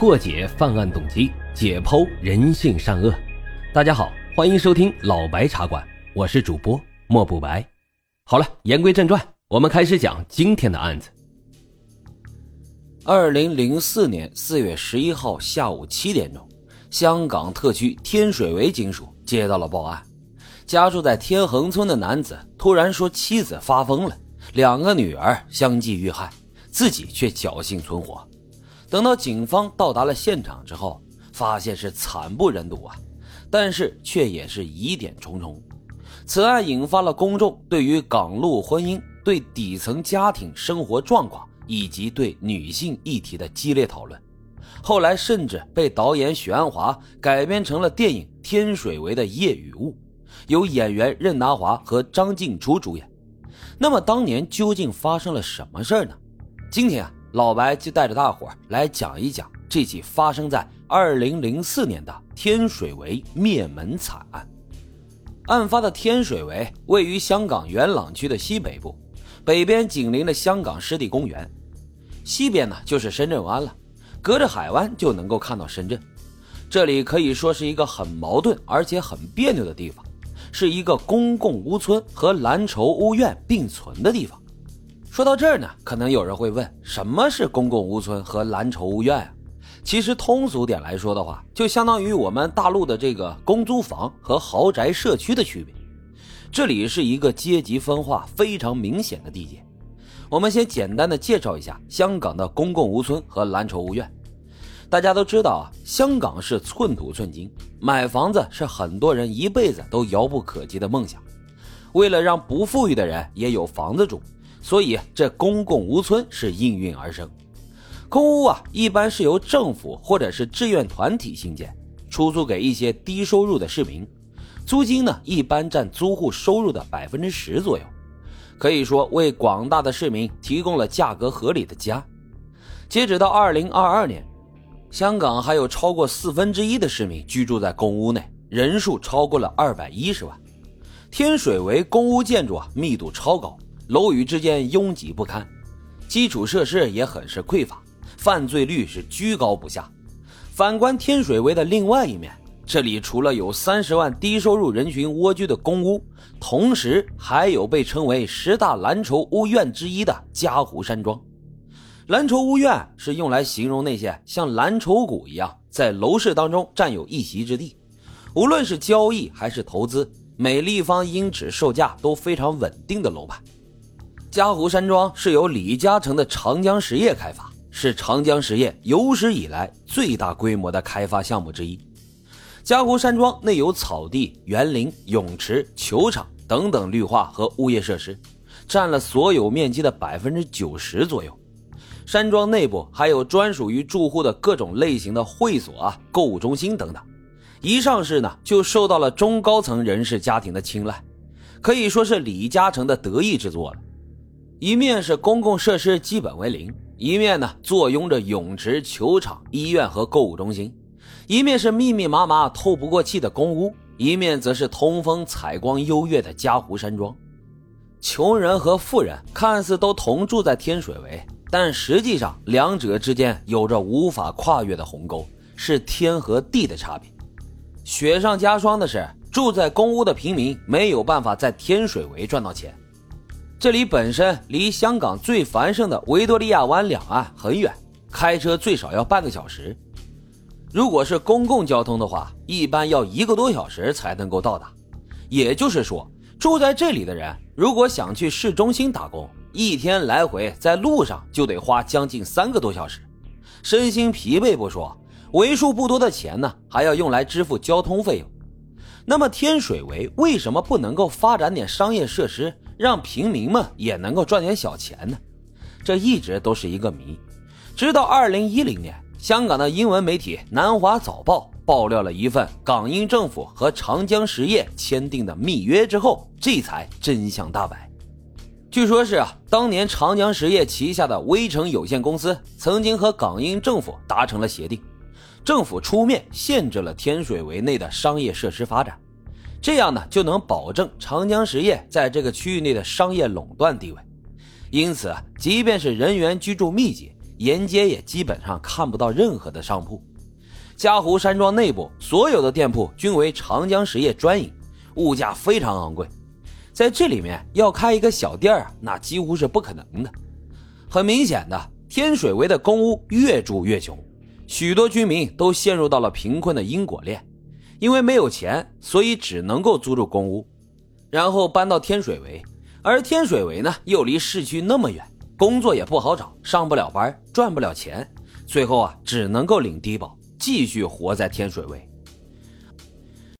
破解犯案动机，解剖人性善恶。大家好，欢迎收听老白茶馆，我是主播莫不白。好了，言归正传，我们开始讲今天的案子。二零零四年四月十一号下午七点钟，香港特区天水围警署接到了报案，家住在天恒村的男子突然说妻子发疯了，两个女儿相继遇害。自己却侥幸存活。等到警方到达了现场之后，发现是惨不忍睹啊！但是却也是疑点重重。此案引发了公众对于港陆婚姻、对底层家庭生活状况以及对女性议题的激烈讨论。后来甚至被导演许鞍华改编成了电影《天水围的夜与雾》，由演员任达华和张静初主演。那么当年究竟发生了什么事儿呢？今天啊，老白就带着大伙来讲一讲这起发生在二零零四年的天水围灭门惨案。案发的天水围位于香港元朗区的西北部，北边紧邻着香港湿地公园，西边呢就是深圳湾了，隔着海湾就能够看到深圳。这里可以说是一个很矛盾而且很别扭的地方，是一个公共屋村和蓝筹屋苑并存的地方。说到这儿呢，可能有人会问，什么是公共屋村和蓝筹屋苑啊？其实通俗点来说的话，就相当于我们大陆的这个公租房和豪宅社区的区别。这里是一个阶级分化非常明显的地界。我们先简单的介绍一下香港的公共屋村和蓝筹屋苑。大家都知道啊，香港是寸土寸金，买房子是很多人一辈子都遥不可及的梦想。为了让不富裕的人也有房子住。所以，这公共屋村是应运而生。公屋啊，一般是由政府或者是志愿团体兴建，出租给一些低收入的市民，租金呢一般占租户收入的百分之十左右，可以说为广大的市民提供了价格合理的家。截止到二零二二年，香港还有超过四分之一的市民居住在公屋内，人数超过了二百一十万。天水围公屋建筑啊，密度超高。楼宇之间拥挤不堪，基础设施也很是匮乏，犯罪率是居高不下。反观天水围的另外一面，这里除了有三十万低收入人群蜗居的公屋，同时还有被称为十大蓝筹屋苑之一的嘉湖山庄。蓝筹屋苑是用来形容那些像蓝筹股一样在楼市当中占有一席之地，无论是交易还是投资，每立方英尺售价都非常稳定的楼盘。嘉湖山庄是由李嘉诚的长江实业开发，是长江实业有史以来最大规模的开发项目之一。嘉湖山庄内有草地、园林、泳池、球场等等绿化和物业设施，占了所有面积的百分之九十左右。山庄内部还有专属于住户的各种类型的会所啊、购物中心等等，一上市呢就受到了中高层人士家庭的青睐，可以说是李嘉诚的得意之作了。一面是公共设施基本为零，一面呢坐拥着泳池、球场、医院和购物中心；一面是密密麻麻透不过气的公屋，一面则是通风采光优越的嘉湖山庄。穷人和富人看似都同住在天水围，但实际上两者之间有着无法跨越的鸿沟，是天和地的差别。雪上加霜的是，住在公屋的平民没有办法在天水围赚到钱。这里本身离香港最繁盛的维多利亚湾两岸很远，开车最少要半个小时。如果是公共交通的话，一般要一个多小时才能够到达。也就是说，住在这里的人如果想去市中心打工，一天来回在路上就得花将近三个多小时，身心疲惫不说，为数不多的钱呢还要用来支付交通费用。那么天水围为什么不能够发展点商业设施？让平民们也能够赚点小钱呢，这一直都是一个谜。直到二零一零年，香港的英文媒体《南华早报》爆料了一份港英政府和长江实业签订的密约之后，这才真相大白。据说是啊，当年长江实业旗下的微城有限公司曾经和港英政府达成了协定，政府出面限制了天水围内的商业设施发展。这样呢，就能保证长江实业在这个区域内的商业垄断地位。因此，即便是人员居住密集，沿街也基本上看不到任何的商铺。嘉湖山庄内部所有的店铺均为长江实业专营，物价非常昂贵。在这里面要开一个小店啊，那几乎是不可能的。很明显的，天水围的公屋越住越穷，许多居民都陷入到了贫困的因果链。因为没有钱，所以只能够租住公屋，然后搬到天水围。而天水围呢，又离市区那么远，工作也不好找，上不了班，赚不了钱，最后啊，只能够领低保，继续活在天水围。